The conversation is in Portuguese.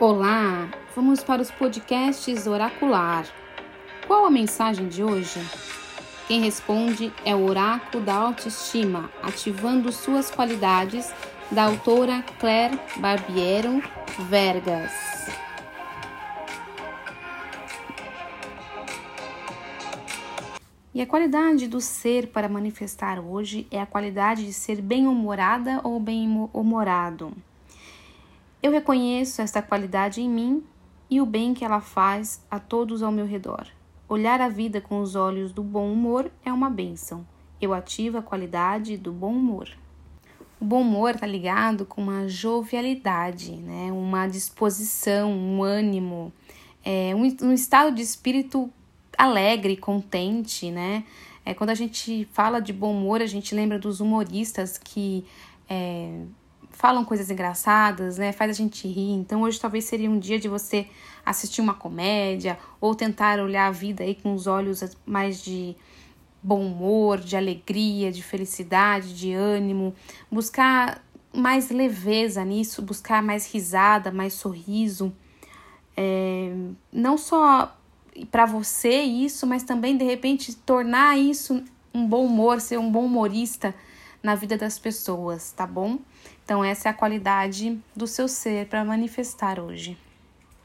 Olá, vamos para os podcasts Oracular. Qual a mensagem de hoje? Quem responde é o Oráculo da Autoestima, ativando suas qualidades, da autora Claire Barbiero Vergas. E a qualidade do ser para manifestar hoje é a qualidade de ser bem-humorada ou bem-humorado. Eu reconheço esta qualidade em mim e o bem que ela faz a todos ao meu redor. Olhar a vida com os olhos do bom humor é uma bênção. Eu ativo a qualidade do bom humor. O bom humor está ligado com uma jovialidade, né? uma disposição, um ânimo, é, um, um estado de espírito alegre, contente, né? É, quando a gente fala de bom humor, a gente lembra dos humoristas que é, falam coisas engraçadas, né? Faz a gente rir. Então hoje talvez seria um dia de você assistir uma comédia ou tentar olhar a vida aí com os olhos mais de bom humor, de alegria, de felicidade, de ânimo, buscar mais leveza nisso, buscar mais risada, mais sorriso. É, não só para você isso, mas também de repente tornar isso um bom humor, ser um bom humorista na vida das pessoas, tá bom? Então, essa é a qualidade do seu ser para manifestar hoje.